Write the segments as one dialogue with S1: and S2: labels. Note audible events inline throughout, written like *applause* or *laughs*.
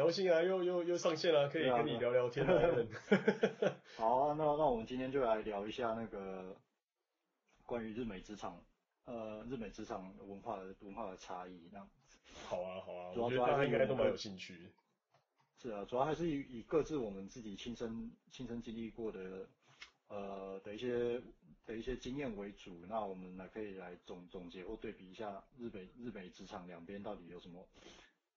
S1: 高兴啊，又又又上线了，可以跟你聊聊天 *laughs* 的人。
S2: 好啊，那那我们今天就来聊一下那个关于日美职场，呃，日美职场文化的文化的差异，那样子。
S1: 好啊，好啊，主要主要大家应该都蛮有兴趣。
S2: 是啊，主要还是以以各自我们自己亲身亲身经历过的，呃的一些的一些经验为主，那我们来可以来总总结或对比一下日本日美职场两边到底有什么。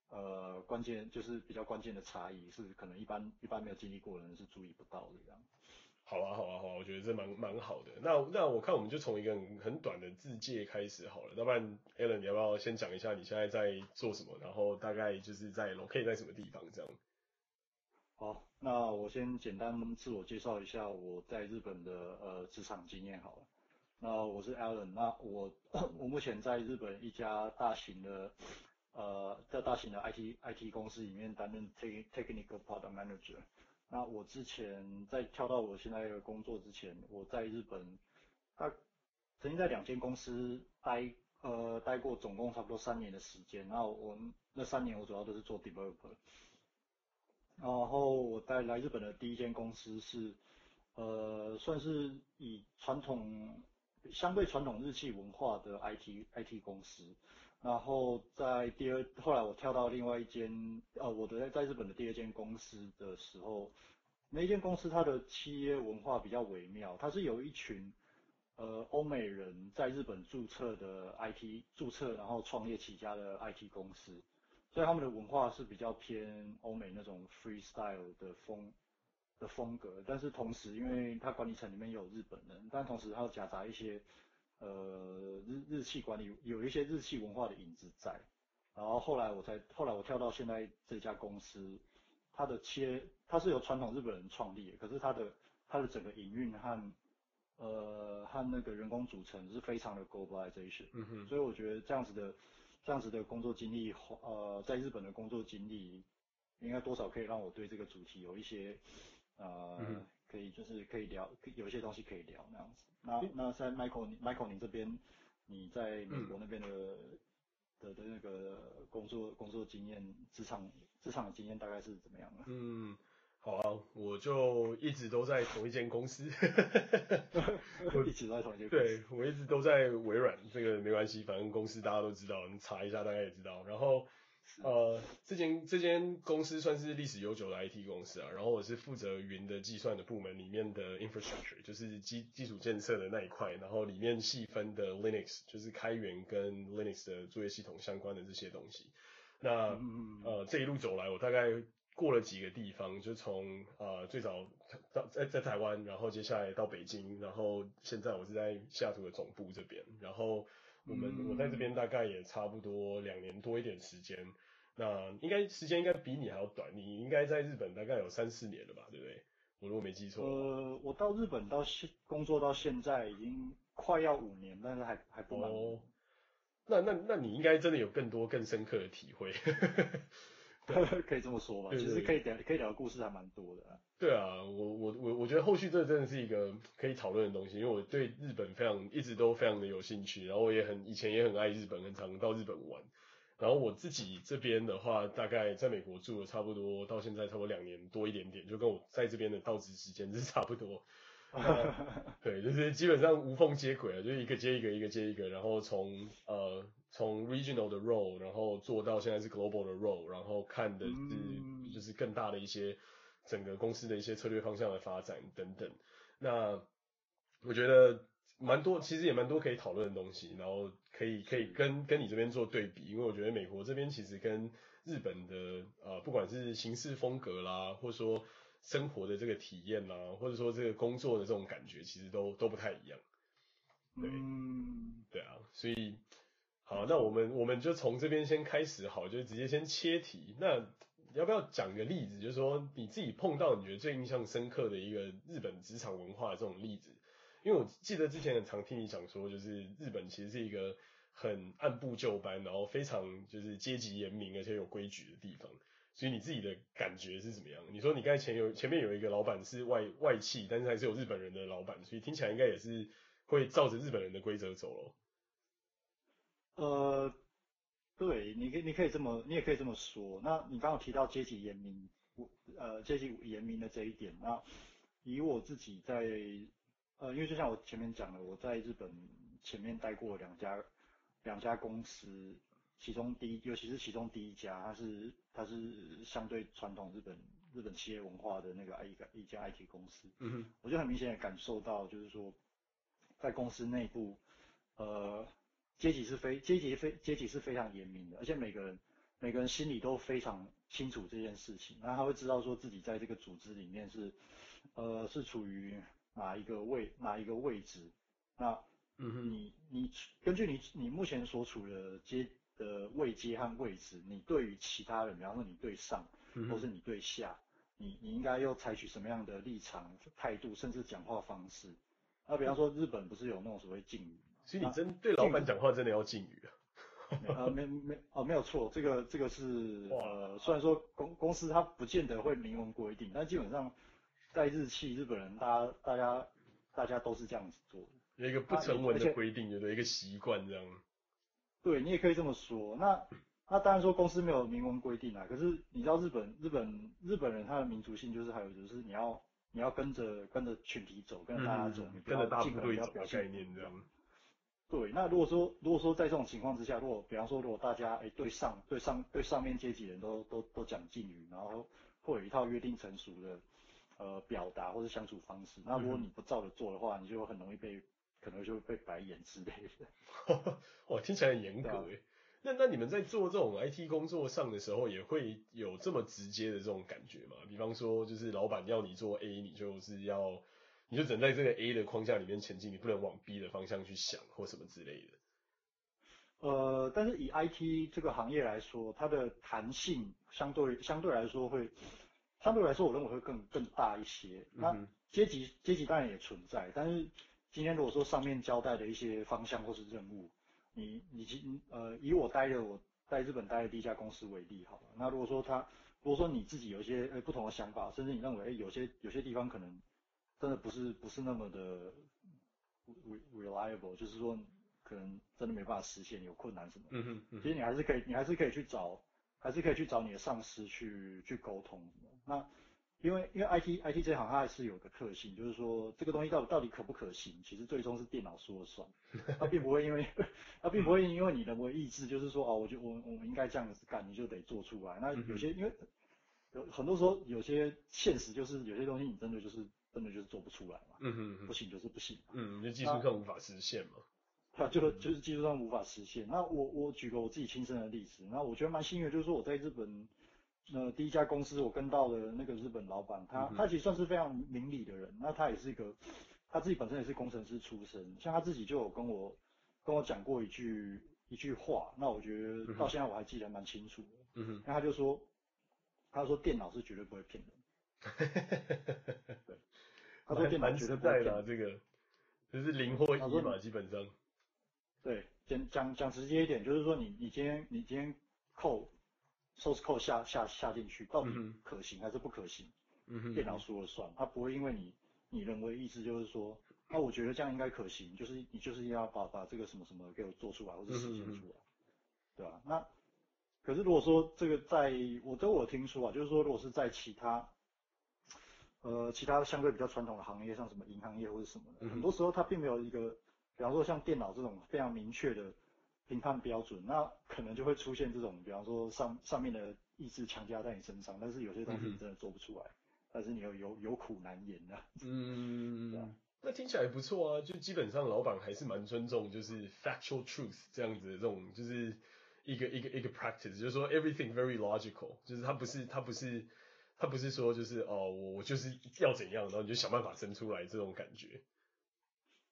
S2: 呃，关键就是比较关键的差异，是可能一般一般没有经历过的人是注意不到的这样。
S1: 好啊，好啊，好啊，我觉得这蛮蛮好的。那那我看我们就从一个很短的自介开始好了。要不然，Alan，你要不要先讲一下你现在在做什么？然后大概就是在 locate 在什么地方这样？
S2: 好，那我先简单自我介绍一下我在日本的呃职场经验好了。那我是 Alan，那我 *coughs* 我目前在日本一家大型的。呃，在大型的 IT IT 公司里面担任 technical product manager。那我之前在跳到我现在的工作之前，我在日本，他曾经在两间公司待呃待过，总共差不多三年的时间。然后我那三年我主要都是做 developer。然后我在来日本的第一间公司是呃算是以传统相对传统日系文化的 IT IT 公司。然后在第二，后来我跳到另外一间，呃，我的在日本的第二间公司的时候，那间公司它的企业文化比较微妙，它是有一群，呃，欧美人在日本注册的 IT 注册，然后创业起家的 IT 公司，所以他们的文化是比较偏欧美那种 freestyle 的风的风格，但是同时因为它管理层里面有日本人，但同时它夹杂一些。呃，日日系管理有一些日系文化的影子在，然后后来我才后来我跳到现在这家公司，它的切它是由传统日本人创立的，可是它的它的整个营运和呃和那个人工组成是非常的 globalization，嗯哼，所以我觉得这样子的这样子的工作经历，呃，在日本的工作经历，应该多少可以让我对这个主题有一些呃。嗯可以，就是可以聊，有一些东西可以聊那样子。那那在 Michael，你 Michael 你这边，你在美国那边的、嗯、的的那个工作工作经验，职场职场的经验大概是怎么样的？
S1: 嗯，好啊，我就一直都在同一间公司，*laughs*
S2: 我一直都在同一间。
S1: 对，我一直都在微软，这个没关系，反正公司大家都知道，你查一下大概也知道。然后。呃，这间这间公司算是历史悠久的 IT 公司啊，然后我是负责云的计算的部门里面的 infrastructure，就是基基础建设的那一块，然后里面细分的 Linux，就是开源跟 Linux 的作业系统相关的这些东西。那呃这一路走来，我大概过了几个地方，就从呃最早到在在台湾，然后接下来到北京，然后现在我是在西雅图的总部这边，然后。我们我在这边大概也差不多两年多一点时间，那应该时间应该比你还要短，你应该在日本大概有三四年了吧，对不对？我如果没记错。
S2: 呃，我到日本到现工作到现在已经快要五年，但是还还不满。哦，
S1: 那那那你应该真的有更多更深刻的体会。*laughs*
S2: 可以这么说吧，其实可以聊可以聊的故事还蛮多的啊。
S1: 对啊，我我我我觉得后续这真的是一个可以讨论的东西，因为我对日本非常一直都非常的有兴趣，然后我也很以前也很爱日本，很常到日本玩。然后我自己这边的话，大概在美国住了差不多到现在差不多两年多一点点，就跟我在这边的到职时间是差不多。*laughs* 对，就是基本上无缝接轨啊，就是一个接一个，一个接一个，然后从呃。从 regional 的 role，然后做到现在是 global 的 role，然后看的是就是更大的一些整个公司的一些策略方向的发展等等。那我觉得蛮多，其实也蛮多可以讨论的东西，然后可以可以跟跟你这边做对比，因为我觉得美国这边其实跟日本的呃不管是行事风格啦，或者说生活的这个体验啦，或者说这个工作的这种感觉，其实都都不太一样。对，对啊，所以。好，那我们我们就从这边先开始，好，就直接先切题。那要不要讲个例子，就是说你自己碰到你觉得最印象深刻的一个日本职场文化这种例子？因为我记得之前很常听你讲说，就是日本其实是一个很按部就班，然后非常就是阶级严明而且有规矩的地方。所以你自己的感觉是怎么样？你说你刚才前有前面有一个老板是外外企，但是还是有日本人的老板，所以听起来应该也是会照着日本人的规则走咯。
S2: 呃，对，你可以你可以这么你也可以这么说。那你刚刚提到阶级严明，我呃阶级严明的这一点，那以我自己在呃，因为就像我前面讲的，我在日本前面待过两家两家公司，其中第一尤其是其中第一家，它是它是相对传统日本日本企业文化的那个一个一家 IT 公司，嗯哼，我就很明显的感受到，就是说在公司内部，呃。阶级是非阶级非阶级是非常严明的，而且每个人每个人心里都非常清楚这件事情，那他会知道说自己在这个组织里面是，呃，是处于哪一个位哪一个位置，那嗯哼，你你根据你你目前所处的阶的位阶和位置，你对于其他人，比方说你对上，或是你对下，你你应该要采取什么样的立场态度，甚至讲话方式，那比方说日本不是有那种所谓敬语。
S1: 其实你真对老板讲话真的要敬语啊。*laughs*
S2: 呃，没没哦，没有错，这个这个是呃，虽然说公公司它不见得会明文规定，但基本上在日企日本人，大家大家大家都是这样子做的。
S1: 有一个不成文的规定，有的？一个习惯这样。
S2: 对，你也可以这么说。那那当然说公司没有明文规定啊，可是你知道日本日本日本人他的民族性就是还有就是你要你要跟着跟着群体走，跟着大家走，嗯、你
S1: 跟着大部队走的概念这样。
S2: 对，那如果说如果说在这种情况之下，如果比方说如果大家哎对上对上对上面阶级人都都都讲敬语，然后会有一套约定成熟的呃表达或者相处方式，那如果你不照着做的话，你就很容易被可能就会被白眼之类的。*laughs*
S1: 哇，听起来很严格哎。那那你们在做这种 IT 工作上的时候，也会有这么直接的这种感觉吗？比方说，就是老板要你做 A，你就是要。你就只能在这个 A 的框架里面前进，你不能往 B 的方向去想或什么之类的。
S2: 呃，但是以 IT 这个行业来说，它的弹性相对相对来说会相对来说，我认为会更更大一些。那阶级阶级当然也存在，但是今天如果说上面交代的一些方向或是任务，你你其呃以我待的我在日本待的第一家公司为例好了，那如果说他如果说你自己有一些呃不同的想法，甚至你认为哎有些有些地方可能。真的不是不是那么的 reliable，就是说可能真的没办法实现，有困难什么。嗯哼，嗯哼。其实你还是可以，你还是可以去找，还是可以去找你的上司去去沟通。那因为因为 IT IT 这行它还是有个特性，就是说这个东西到底到底可不可行，其实最终是电脑说了算。*laughs* 它并不会因为它并不会因为你的为意志，就是说哦，我就我我们应该这样子干，你就得做出来。那有些因为有很多时候有些现实就是有些东西你真的就是。真的就是做不出来嘛，嗯哼，不行就是不行，
S1: 嗯，就技术上无法实现嘛，
S2: 他，就就是技术上无法实现。那我我举个我自己亲身的例子，那我觉得蛮幸运，就是说我在日本，呃，第一家公司我跟到了那个日本老板，他他其实算是非常明理的人，那他也是一个，他自己本身也是工程师出身，像他自己就有跟我跟我讲过一句一句话，那我觉得到现在我还记得蛮清楚的，嗯哼，那他就说，他说电脑是绝对不会骗人，对。*laughs* 他说电脑绝对不会骗
S1: 这个，就是零或一嘛，基本上。
S2: 对，讲讲讲直接一点，就是说你你今天你今天扣 source code 下下下进去，到底可行还是不可行？嗯哼，电脑说了算，他不会因为你你认为意思就是说，那我觉得这样应该可行，就是你就是要把把这个什么什么给我做出来或者实现出来，对吧？那可是如果说这个在我都我听说啊，就是说如果是在其他。呃，其他相对比较传统的行业，像什么银行业或者什么的，很多时候它并没有一个，比方说像电脑这种非常明确的评判标准，那可能就会出现这种，比方说上上面的意志强加在你身上，但是有些东西你真的做不出来，但是你又有有苦难言 *laughs* 的。
S1: 嗯，啊、那听起来不错啊，就基本上老板还是蛮尊重，就是 factual truth 这样子的这种，就是一个一个一个 practice，就是说 everything very logical，就是它不是它不是。他不是说就是哦，我我就是要怎样，然后你就想办法生出来这种感觉。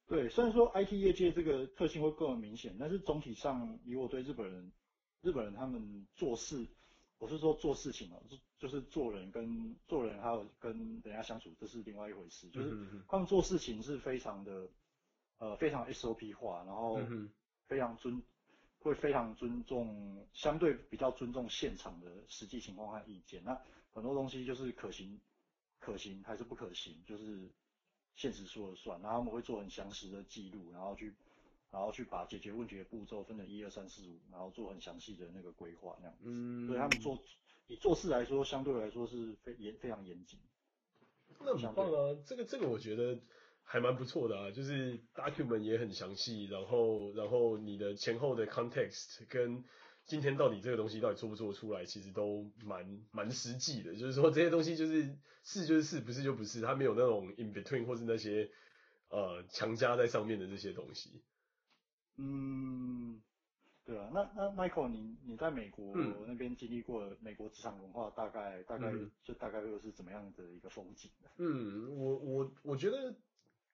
S2: 对，虽然说 IT 业界这个特性会更明显，但是总体上，以我对日本人，日本人他们做事，我是说做事情哦，就就是做人跟做人还有跟人家相处，这是另外一回事。就是他们做事情是非常的，呃，非常 SOP 化，然后非常尊，会非常尊重，相对比较尊重现场的实际情况和意见。那很多东西就是可行，可行还是不可行，就是现实说了算。然后他们会做很详实的记录，然后去，然后去把解决问题的步骤分成一二三四五，然后做很详细的那个规划那样子。
S1: 嗯。
S2: 所以他们做以做事来说，相对来说是非严非常严谨。
S1: 那很棒啊，这个这个我觉得还蛮不错的啊，就是 document 也很详细，然后然后你的前后的 context 跟今天到底这个东西到底做不做出来，其实都蛮蛮实际的。就是说这些东西就是是就是是，不是就不是，它没有那种 in between 或是那些呃强加在上面的这些东西。
S2: 嗯，对啊，那那 Michael，你你在美国那边经历过美国职场文化，大概、嗯、大概就大概又是怎么样的一个风景？
S1: 嗯，我我我觉得。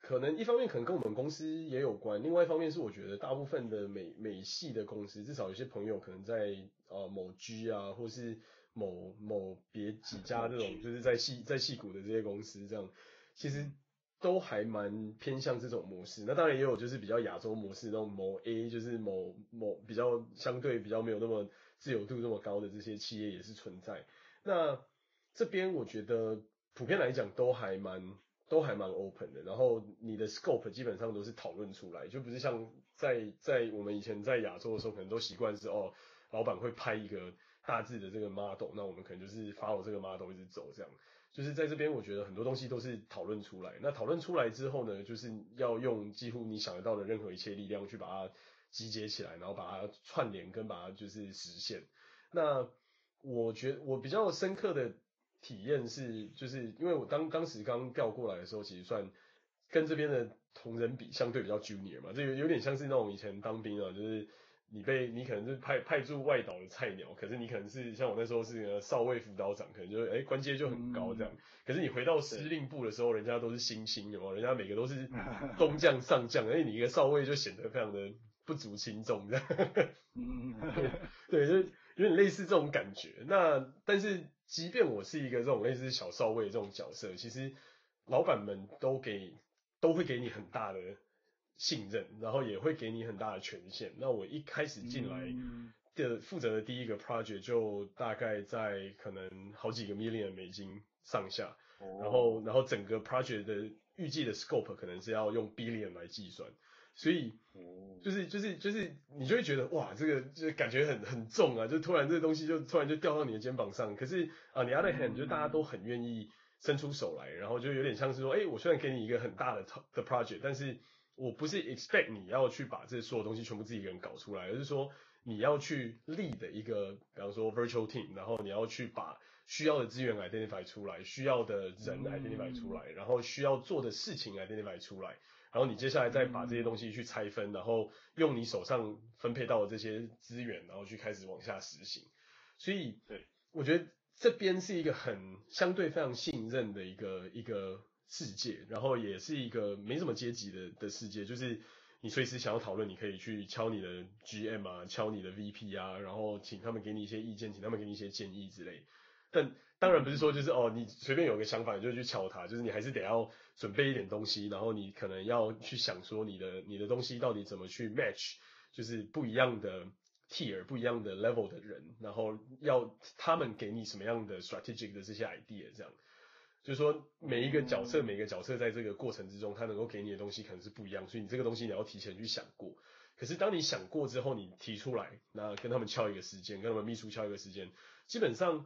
S1: 可能一方面可能跟我们公司也有关，另外一方面是我觉得大部分的美美系的公司，至少有些朋友可能在呃某 G 啊，或是某某别几家这种，就是在戏在戏股的这些公司这样，其实都还蛮偏向这种模式。那当然也有就是比较亚洲模式那种某 A，就是某某比较相对比较没有那么自由度那么高的这些企业也是存在。那这边我觉得普遍来讲都还蛮。都还蛮 open 的，然后你的 scope 基本上都是讨论出来，就不是像在在我们以前在亚洲的时候，可能都习惯是哦，老板会拍一个大致的这个 model，那我们可能就是 follow 这个 model 一直走这样。就是在这边，我觉得很多东西都是讨论出来。那讨论出来之后呢，就是要用几乎你想得到的任何一切力量去把它集结起来，然后把它串联跟把它就是实现。那我觉我比较深刻的。体验是，就是因为我当当时刚调过来的时候，其实算跟这边的同仁比相对比较 junior 嘛，这有有点像是那种以前当兵啊，就是你被你可能是派派驻外岛的菜鸟，可是你可能是像我那时候是个少尉辅导长，可能就哎、欸、官阶就很高这样，可是你回到司令部的时候，人家都是新星，有没有？人家每个都是 *laughs* 中将上将，而且你一个少尉就显得非常的不足轻重这样，嗯，*laughs* 对，就有点类似这种感觉。那但是。即便我是一个这种类似小少尉这种角色，其实老板们都给都会给你很大的信任，然后也会给你很大的权限。那我一开始进来的负责的第一个 project 就大概在可能好几个 million 美金上下，然后然后整个 project 的预计的 scope 可能是要用 billion 来计算。所以，就是就是就是，你就会觉得哇，这个就感觉很很重啊，就突然这个东西就突然就掉到你的肩膀上。可是啊，你 other hand 就大家都很愿意伸出手来，然后就有点像是说，哎，我虽然给你一个很大的的 project，但是我不是 expect 你要去把这所有东西全部自己一个人搞出来，而是说你要去 lead 一个，比方说 virtual team，然后你要去把需要的资源 identify 出来，需要的人 identify 出来，然后需要做的事情 identify 出来。然后你接下来再把这些东西去拆分，然后用你手上分配到的这些资源，然后去开始往下实行。所以，对，我觉得这边是一个很相对非常信任的一个一个世界，然后也是一个没什么阶级的的世界。就是你随时想要讨论，你可以去敲你的 GM 啊，敲你的 VP 啊，然后请他们给你一些意见，请他们给你一些建议之类。但当然不是说就是哦，你随便有个想法你就去敲它，就是你还是得要准备一点东西，然后你可能要去想说你的你的东西到底怎么去 match，就是不一样的 tier 不一样的 level 的人，然后要他们给你什么样的 strategic 的这些 idea，这样，就是说每一个角色每一个角色在这个过程之中，他能够给你的东西可能是不一样，所以你这个东西你要提前去想过。可是当你想过之后，你提出来，那跟他们敲一个时间，跟他们秘书敲一个时间，基本上。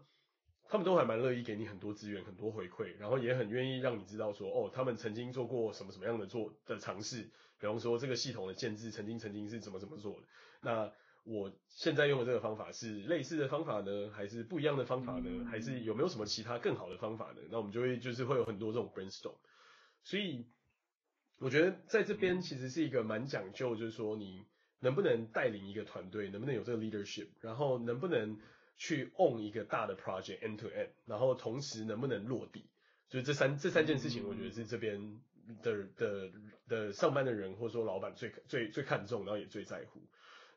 S1: 他们都还蛮乐意给你很多资源、很多回馈，然后也很愿意让你知道说，哦，他们曾经做过什么什么样的做的尝试，比方说这个系统的建制曾经曾经是怎么怎么做的。那我现在用的这个方法是类似的方法呢，还是不一样的方法呢？还是有没有什么其他更好的方法呢？那我们就会就是会有很多这种 brainstorm。所以我觉得在这边其实是一个蛮讲究，就是说你能不能带领一个团队，能不能有这个 leadership，然后能不能。去 own 一个大的 project end to end，然后同时能不能落地，就是这三这三件事情，我觉得是这边的的的上班的人或者说老板最最最看重，然后也最在乎。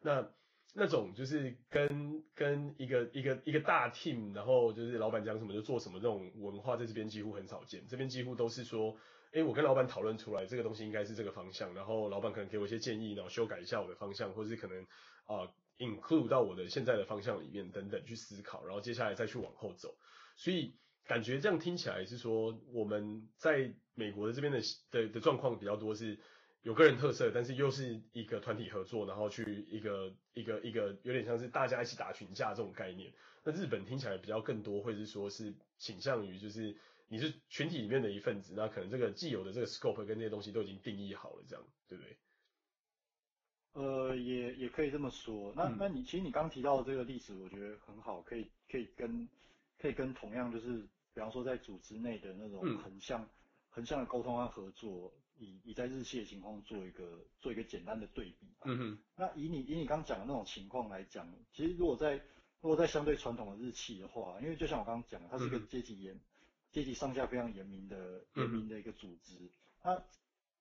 S1: 那那种就是跟跟一个一个一个大 team，然后就是老板讲什么就做什么这种文化，在这边几乎很少见。这边几乎都是说，哎，我跟老板讨论出来这个东西应该是这个方向，然后老板可能给我一些建议，然后修改一下我的方向，或者是可能啊。呃 include 到我的现在的方向里面等等去思考，然后接下来再去往后走。所以感觉这样听起来是说，我们在美国的这边的的的状况比较多是，有个人特色，但是又是一个团体合作，然后去一个一个一个有点像是大家一起打群架这种概念。那日本听起来比较更多，会是说是倾向于就是你是群体里面的一份子，那可能这个既有的这个 scope 跟那些东西都已经定义好了，这样对不对？
S2: 呃，也也可以这么说。那那你其实你刚提到的这个例子，我觉得很好，可以可以跟可以跟同样就是，比方说在组织内的那种横向横向的沟通和合作。以以在日系的情况做一个做一个简单的对比。
S1: 嗯哼。那
S2: 以你以你刚刚讲的那种情况来讲，其实如果在如果在相对传统的日系的话，因为就像我刚刚讲，它是一个阶级严阶级上下非常严明的严明的一个组织。那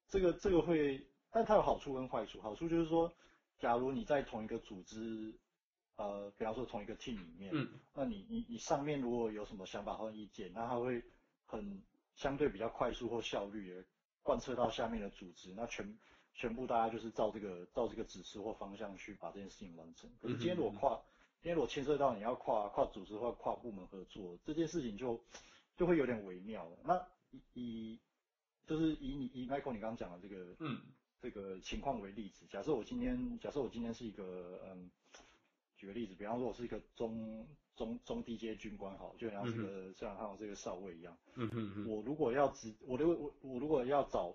S2: 这个这个会，但它有好处跟坏处。好处就是说，假如你在同一个组织，呃，比方说同一个 team 里面，嗯，那你你你上面如果有什么想法或意见，那它会很相对比较快速或效率的。贯彻到下面的组织，那全全部大家就是照这个照这个指示或方向去把这件事情完成。可是今天如果跨，今天如果牵涉到你要跨跨组织或跨部门合作，这件事情就就会有点微妙了。那以以就是以你以 Michael 你刚刚讲的这个嗯这个情况为例子，假设我今天假设我今天是一个嗯举个例子，比方说我是一个中。中中低阶军官好，就像这个、嗯、像像这个少尉一样。嗯嗯嗯。我如果要直，我如果我我如果要找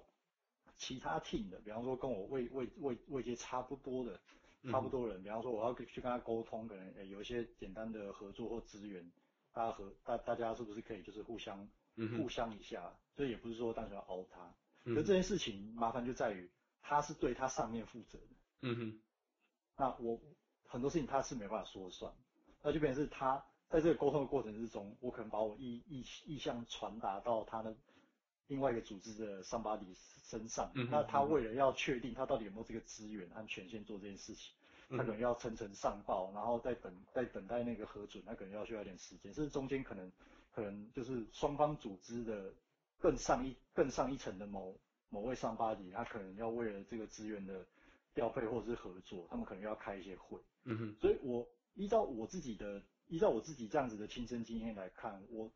S2: 其他 team 的，比方说跟我位位位位阶差不多的，差不多人，嗯、比方说我要去跟他沟通，可能诶有一些简单的合作或资源，大家和大大家是不是可以就是互相、嗯、互相一下？所以也不是说单纯要熬他。嗯。可这件事情麻烦就在于他是对他上面负责的。嗯哼。那我很多事情他是没办法说了算。那就变成是他在这个沟通的过程之中，我可能把我意意意向传达到他的另外一个组织的 somebody 身上。嗯。那他为了要确定他到底有没有这个资源和权限做这件事情，他可能要层层上报，然后再等再等待那个核准，他可能要需要一点时间。甚至中间可能可能就是双方组织的更上一更上一层的某某位 somebody，他可能要为了这个资源的调配或者是合作，他们可能要开一些会。嗯哼。所以我。依照我自己的，依照我自己这样子的亲身经验来看，我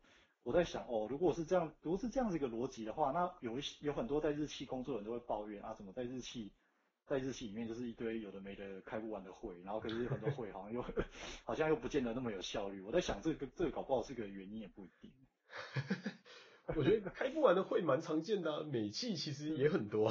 S2: 我在想哦，如果是这样，如果是这样子一个逻辑的话，那有一些有很多在日企工作的人都会抱怨啊，怎么在日企，在日企里面就是一堆有的没的开不完的会，然后可是很多会好像又 *laughs* 好像又不见得那么有效率。我在想这个这个搞不好是个原因也不一定。*laughs* *laughs*
S1: 我觉得开不完的会蛮常见的，啊，美企其实也很多。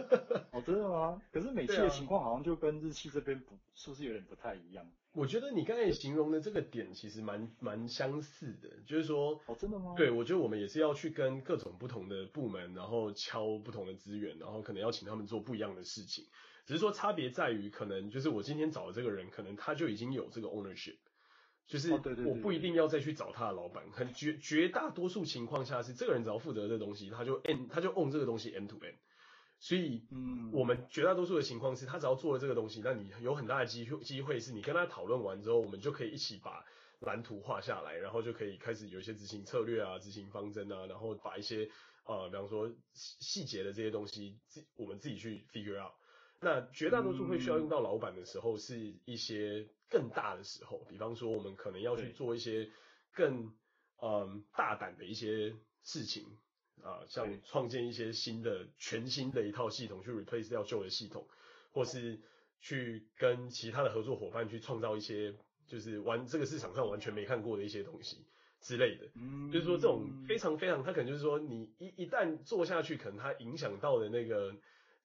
S1: *laughs*
S2: 哦，真的吗？可是美企的情况好像就跟日企这边不，是不是有点不太一样？
S1: 我觉得你刚才形容的这个点其实蛮蛮相似的，就是说，
S2: 哦，真的吗？
S1: 对，我觉得我们也是要去跟各种不同的部门，然后敲不同的资源，然后可能要请他们做不一样的事情，只是说差别在于，可能就是我今天找的这个人，可能他就已经有这个 ownership。就是我不一定要再去找他的老板，很绝绝大多数情况下是这个人只要负责这个东西，他就 end 他就 own 这个东西 end to end。所以，嗯，我们绝大多数的情况是他只要做了这个东西，那你有很大的机会机会是你跟他讨论完之后，我们就可以一起把蓝图画下来，然后就可以开始有一些执行策略啊、执行方针啊，然后把一些呃，比方说细节的这些东西自我们自己去 figure out。那绝大多数会需要用到老板的时候，是一些更大的时候，比方说我们可能要去做一些更嗯大胆的一些事情啊，像创建一些新的全新的一套系统去 replace 掉旧的系统，或是去跟其他的合作伙伴去创造一些就是完这个市场上完全没看过的一些东西之类的。嗯，就是说这种非常非常，它可能就是说你一一旦做下去，可能它影响到的那个。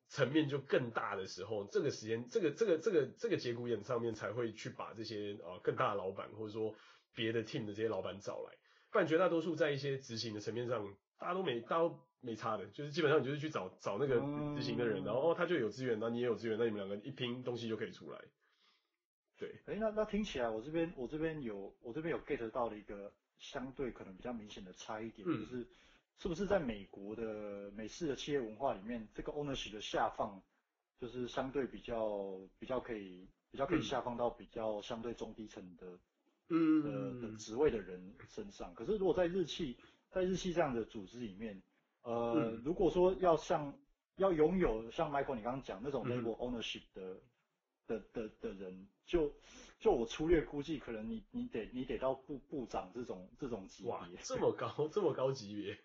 S1: 层面就更大的时候，这个时间，这个这个这个这个节骨眼上面才会去把这些呃更大的老板或者说别的 team 的这些老板找来，不然绝大多数在一些执行的层面上，大家都没大家都没差的，就是基本上你就是去找找那个执行的人，然后他就有资源，那你也有资源，那你们两个一拼东西就可以出来。对，
S2: 哎，那那听起来我这边我这边有我这边有 get 到了一个相对可能比较明显的差异点，嗯、就是。是不是在美国的美式的企业文化里面，这个 ownership 的下放，就是相对比较比较可以比较可以下放到比较相对中低层的，嗯。的的职位的人身上。可是如果在日企，在日企这样的组织里面，呃，嗯、如果说要像要拥有像 Michael 你刚刚讲那种 label ownership 的、嗯、的的的人，就就我粗略估计，可能你你得你得到部部长这种这种级别，
S1: 哇，这么高这么高级别。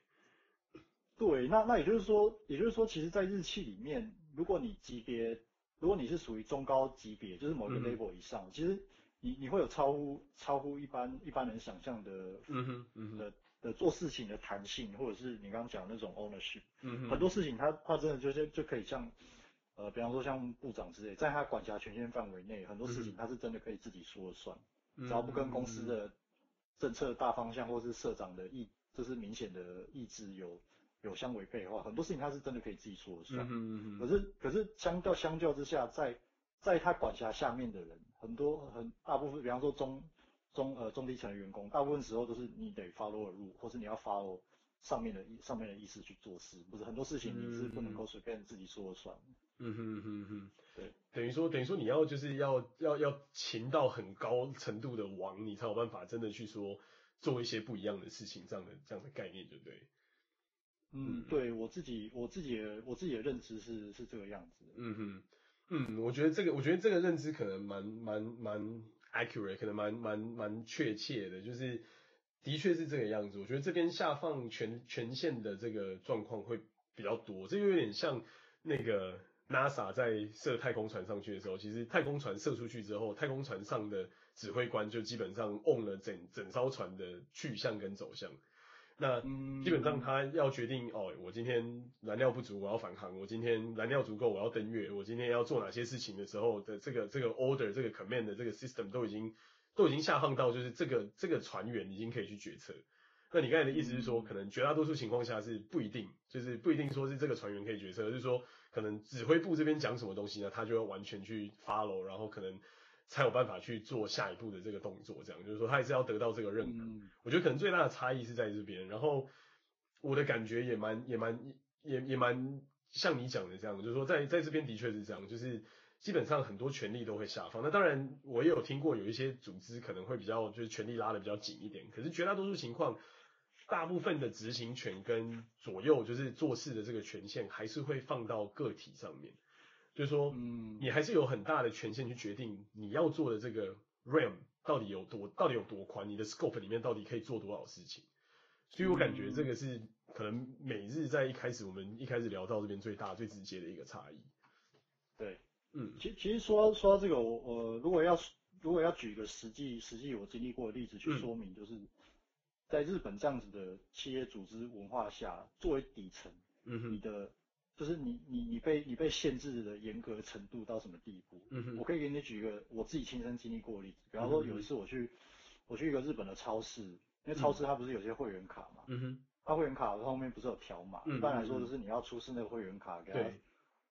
S2: 对，那那也就是说，也就是说，其实，在日企里面，如果你级别，如果你是属于中高级别，就是某一个 level 以上，嗯、其实你你会有超乎超乎一般一般人想象的，
S1: 嗯哼，嗯哼。
S2: 的的做事情的弹性，或者是你刚刚讲的那种 ownership，
S1: 嗯哼，
S2: 很多事情他他真的就是就可以像，呃，比方说像部长之类，在他管辖权限范围内，很多事情他是真的可以自己说了算，
S1: 嗯、
S2: 只要不跟公司的政策大方向或是社长的意，这、就是明显的意志有。有相违背的话，很多事情他是真的可以自己说了算。
S1: 嗯嗯嗯。
S2: 可是可是相较相较之下，在在他管辖下面的人，很多很大部分，比方说中中呃中低层的员工，大部分时候都是你得 follow rule，或是你要 follow 上面的意上面的意思去做事，不是很多事情你是不能够随便自己说了算。
S1: 嗯哼哼哼。
S2: 对，
S1: 等于说等于说你要就是要要要勤到很高程度的王，你才有办法真的去说做一些不一样的事情，这样的这样的概念，对不对？
S2: 嗯，对我自己，我自己的我自己的认知是是这个样子。
S1: 嗯哼，嗯，我觉得这个，我觉得这个认知可能蛮蛮蛮 accurate，可能蛮蛮蛮确切的，就是的确是这个样子。我觉得这边下放权权限的这个状况会比较多，这就有点像那个 NASA 在射太空船上去的时候，其实太空船射出去之后，太空船上的指挥官就基本上 own 了整整艘船的去向跟走向。那基本上他要决定哦，我今天燃料不足，我要返航；我今天燃料足够，我要登月；我今天要做哪些事情的时候的这个这个 order 这个 command 的这个 system 都已经都已经下放到就是这个这个船员已经可以去决策。那你刚才的意思是说，可能绝大多数情况下是不一定，就是不一定说是这个船员可以决策，就是说可能指挥部这边讲什么东西呢，他就要完全去 follow，然后可能。才有办法去做下一步的这个动作，这样就是说他还是要得到这个认可。
S2: 嗯、
S1: 我觉得可能最大的差异是在这边，然后我的感觉也蛮也蛮也也蛮像你讲的这样，就是说在在这边的确是这样，就是基本上很多权力都会下放。那当然我也有听过有一些组织可能会比较就是权力拉的比较紧一点，可是绝大多数情况，大部分的执行权跟左右就是做事的这个权限还是会放到个体上面。就是说，嗯，你还是有很大的权限去决定你要做的这个 realm 到底有多，到底有多宽，你的 scope 里面到底可以做多少事情。所以我感觉这个是可能美日在一开始我们一开始聊到这边最大最直接的一个差异。
S2: 对，
S1: 嗯，
S2: 其其实说说到这个，我我如果要如果要举一个实际实际我经历过的例子去说明，就是在日本这样子的企业组织文化下，作为底层，嗯哼，你的。就是你你你被你被限制的严格程度到什么地步？嗯哼，我可以给你举一个我自己亲身经历过的例子，比方说有一次我去我去一个日本的超市，因为超市它不是有些会员卡嘛，嗯哼，它会员卡后面不是有条码，一般来说就是你要出示那个会员卡给他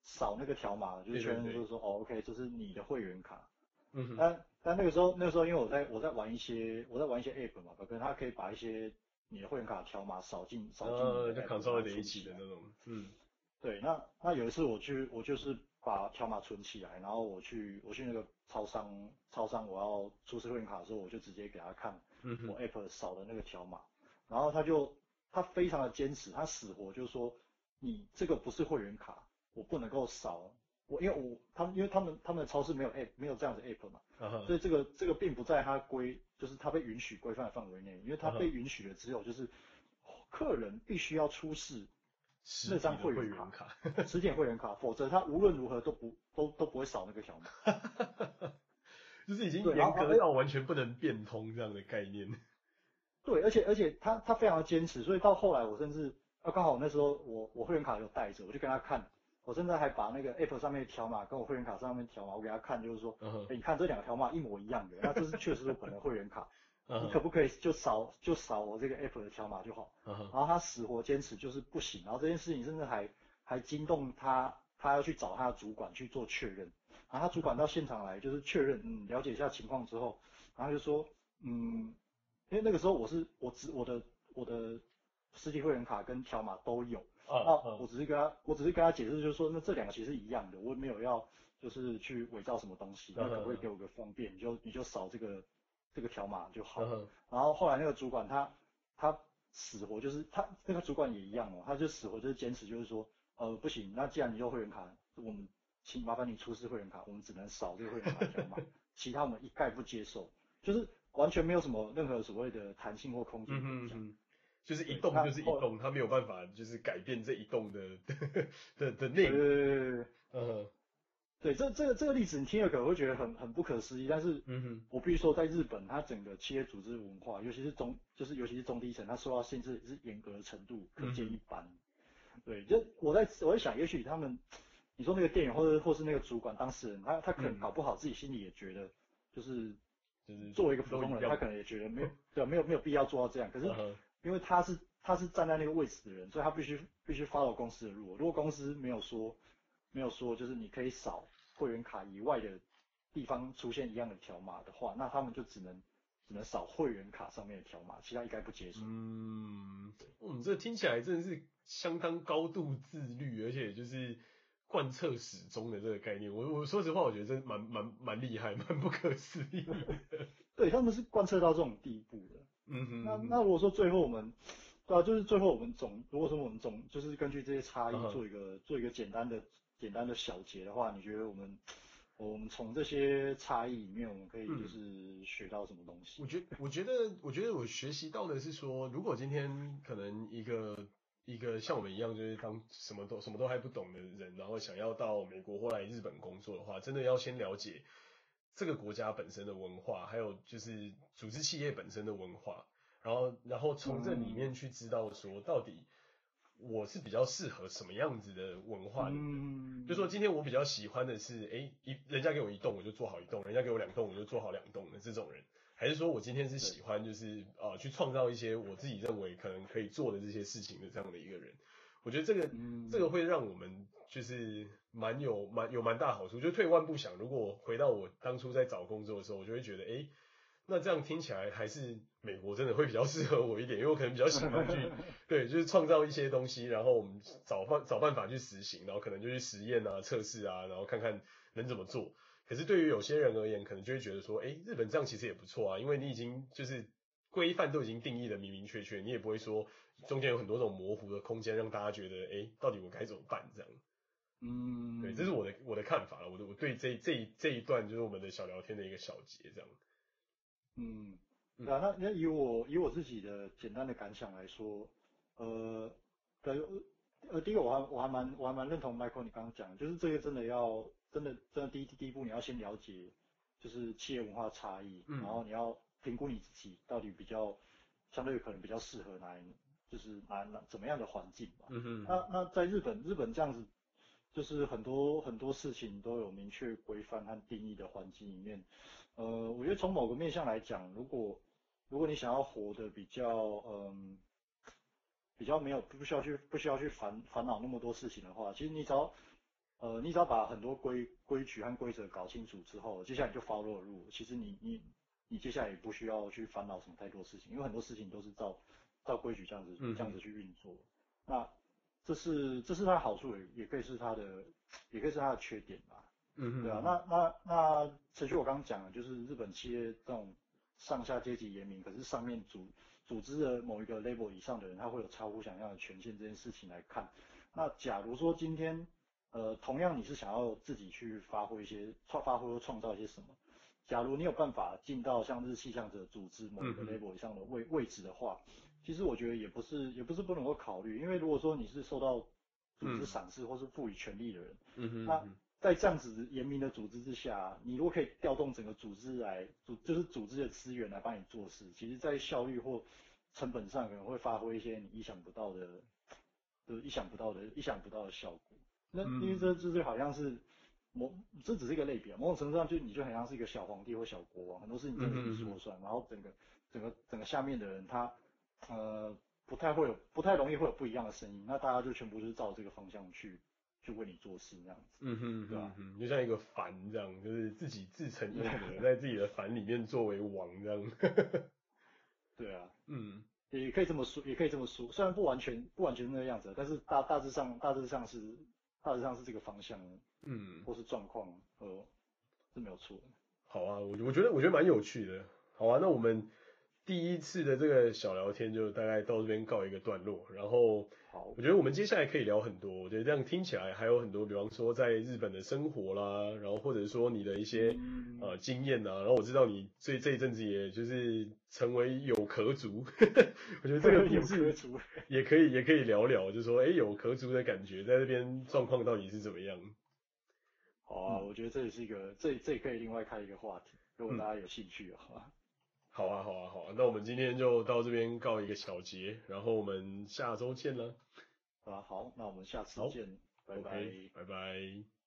S2: 扫那个条码，就是确认就是说哦 OK 这是你的会员卡，嗯哼，但但那个时候那个时候因为我在我在玩一些我在玩一些 app 嘛，可能它可以把一些你的会员卡条码扫进扫进，呃，
S1: 就 consolidate 在一起的那种，嗯。
S2: 对，那那有一次我去，我就是把条码存起来，然后我去我去那个超商，超商我要出示会员卡的时候，我就直接给他看我 App 扫的那个条码，然后他就他非常的坚持，他死活就说你这个不是会员卡，我不能够扫，我因为我他们因为他们他们的超市没有 App 没有这样的 App 嘛，uh huh. 所以这个这个并不在他规就是他被允许规范的范围内，因为他被允许的只有就是客人必须要出示。那张会员卡，*laughs* 实体会员卡，否则他无论如何都不都都不会扫那个条码，*laughs*
S1: 就是已经严格到完全不能变通这样的概念。*laughs*
S2: 对，而且而且他他非常的坚持，所以到后来我甚至啊刚好那时候我我会员卡有带着，我就跟他看，我甚至还把那个 App 上面的条码跟我会员卡上面条码我给他看，就是说，哎、uh 你看这两个条码一模一样的，那这是确实是本人会员卡。你可不可以就扫就扫我这个 app 的条码就好？Uh. 然后他死活坚持就是不行，然后这件事情甚至还还惊动他，他要去找他的主管去做确认。然后他主管到现场来就是确认，嗯，了解一下情况之后，然后就说，嗯，因为那个时候我是我只我的我的实体会员卡跟条码都有，啊、uh，huh. 那我只是跟他我只是跟他解释，就是说那这两个其实一样的，我也没有要就是去伪造什么东西，那可不可以给我个方便？你就你就扫这个。这个条码就好，uh. 然后后来那个主管他他死活就是他那个主管也一样哦，他就死活就是坚持就是说，呃不行，那既然你有会员卡，我们请麻烦你出示会员卡，我们只能扫这个会员卡条码，*laughs* 其他我们一概不接受，就是完全没有什么任何所谓的弹性或空间。嗯嗯嗯。
S1: 就是一栋就是一栋，他没有办法就是改变这一栋的 *laughs* 的的内容。对
S2: 对这这个这个例子你听了可能会觉得很很不可思议，但是，嗯哼，我必须说，在日本，它整个企业组织文化，尤其是中，就是尤其是中低层，它受到限制是严格的程度可见一斑。嗯、对，就我在我在想，也许他们，你说那个店员或者或是那个主管当事人，他他可能搞不好自己心里也觉得，就是就是作为一个普通人，他可能也觉得没有对没有没有必要做到这样，可是。嗯因为他是他是站在那个位置的人，所以他必须必须 follow 公司的路。如果公司没有说没有说就是你可以扫会员卡以外的地方出现一样的条码的话，那他们就只能只能扫会员卡上面的条码，其他应该不接受。
S1: 嗯，嗯，这听起来真的是相当高度自律，而且就是贯彻始终的这个概念。我我说实话，我觉得真蛮蛮蛮厉害，蛮不可思议的。*laughs*
S2: 对，他们是贯彻到这种地步的。嗯哼，那那如果说最后我们，对啊，就是最后我们总，如果说我们总就是根据这些差异做一个、uh huh. 做一个简单的简单的小结的话，你觉得我们我们从这些差异里面，我们可以就是学到什么东西？
S1: 我觉我觉得我觉得我学习到的是说，如果今天可能一个一个像我们一样，就是当什么都什么都还不懂的人，然后想要到美国或来日本工作的话，真的要先了解。这个国家本身的文化，还有就是组织企业本身的文化，然后然后从这里面去知道说，到底我是比较适合什么样子的文化里面。就说今天我比较喜欢的是，哎，一人家给我一栋我就做好一栋，人家给我两栋我就做好两栋的这种人，还是说我今天是喜欢就是呃去创造一些我自己认为可能可以做的这些事情的这样的一个人？我觉得这个这个会让我们。就是蛮有蛮有蛮大好处，就退一万步想，如果回到我当初在找工作的时候，我就会觉得，哎，那这样听起来还是美国真的会比较适合我一点，因为我可能比较喜欢去，*laughs* 对，就是创造一些东西，然后我们找办找办法去实行，然后可能就去实验啊、测试啊，然后看看能怎么做。可是对于有些人而言，可能就会觉得说，哎，日本这样其实也不错啊，因为你已经就是规范都已经定义的明明确确，你也不会说中间有很多种模糊的空间，让大家觉得，哎，到底我该怎么办这样。嗯，对，这是我的我的看法了。我的我对这这一这一段就是我们的小聊天的一个小结，这样。
S2: 嗯，那那那以我以我自己的简单的感想来说，呃，对，呃，第一个我还我还蛮我还蛮认同 Michael 你刚刚讲的，就是这个真的要真的真的第一第一步你要先了解就是企业文化差异，嗯，然后你要评估你自己到底比较相对可能比较适合哪就是哪哪怎么样的环境吧。嗯哼。那那在日本日本这样子。就是很多很多事情都有明确规范和定义的环境里面，呃，我觉得从某个面向来讲，如果如果你想要活得比较嗯，比较没有不需要去不需要去烦烦恼那么多事情的话，其实你只要呃你只要把很多规规矩和规则搞清楚之后，接下来你就 follow 路，其实你你你接下来也不需要去烦恼什么太多事情，因为很多事情都是照照规矩这样子这样子去运作，嗯、那。这是这是它的好处，也也可以是它的，也可以是它的缺点吧。嗯哼，对啊，那那那，持续我刚刚讲的，就是日本企业这种上下阶级严明，可是上面组组织的某一个 level 以上的人，他会有超乎想象的权限这件事情来看。那假如说今天，呃，同样你是想要自己去发挥一些创发挥或创造一些什么，假如你有办法进到像日系这样子的组织某一个 level 以上的位位置的话。其实我觉得也不是，也不是不能够考虑，因为如果说你是受到组织赏识或是赋予权力的人，嗯哼，那在这样子严明的组织之下，你如果可以调动整个组织来组，就是组织的资源来帮你做事，其实在效率或成本上可能会发挥一些你意想不到的，就是意想不到的、意想不到的效果。那因为这这就好像是某，这只是一个类别，某种程度上就你就很像是一个小皇帝或小国王，很多事情都是你说了算，然后整个整个整个下面的人他。呃，不太会有，不太容易会有不一样的声音，那大家就全部就是照这个方向去去为你做事，那样子，嗯哼，对吧？
S1: 嗯，就像一个凡这样，就是自己自成一格，*laughs* 在自己的凡里面作为王这样。*laughs*
S2: 对啊，嗯，也可以这么说，也可以这么说，虽然不完全不完全那个样子，但是大大致上大致上是大致上是这个方向，嗯，或是状况，呃，是没有错的。
S1: 好啊，我我觉得我觉得蛮有趣的。好啊，那我们。第一次的这个小聊天就大概到这边告一个段落，然后，我觉得我们接下来可以聊很多，我觉得这样听起来还有很多，比方说在日本的生活啦，然后或者说你的一些呃经验啊，然后我知道你这这一阵子也就是成为有壳族，*laughs* 我觉得这个也是也可以也可以聊聊，就是说哎有壳族的感觉在这边状况到底是怎么样？
S2: 好啊，我觉得这也是一个这这也可以另外开一个话题，如果大家有兴趣的话。
S1: 好啊，好啊，好啊，那我们今天就到这边告一个小结，然后我们下周见了。
S2: 啊，好，那我们下次见，拜拜，
S1: 拜拜。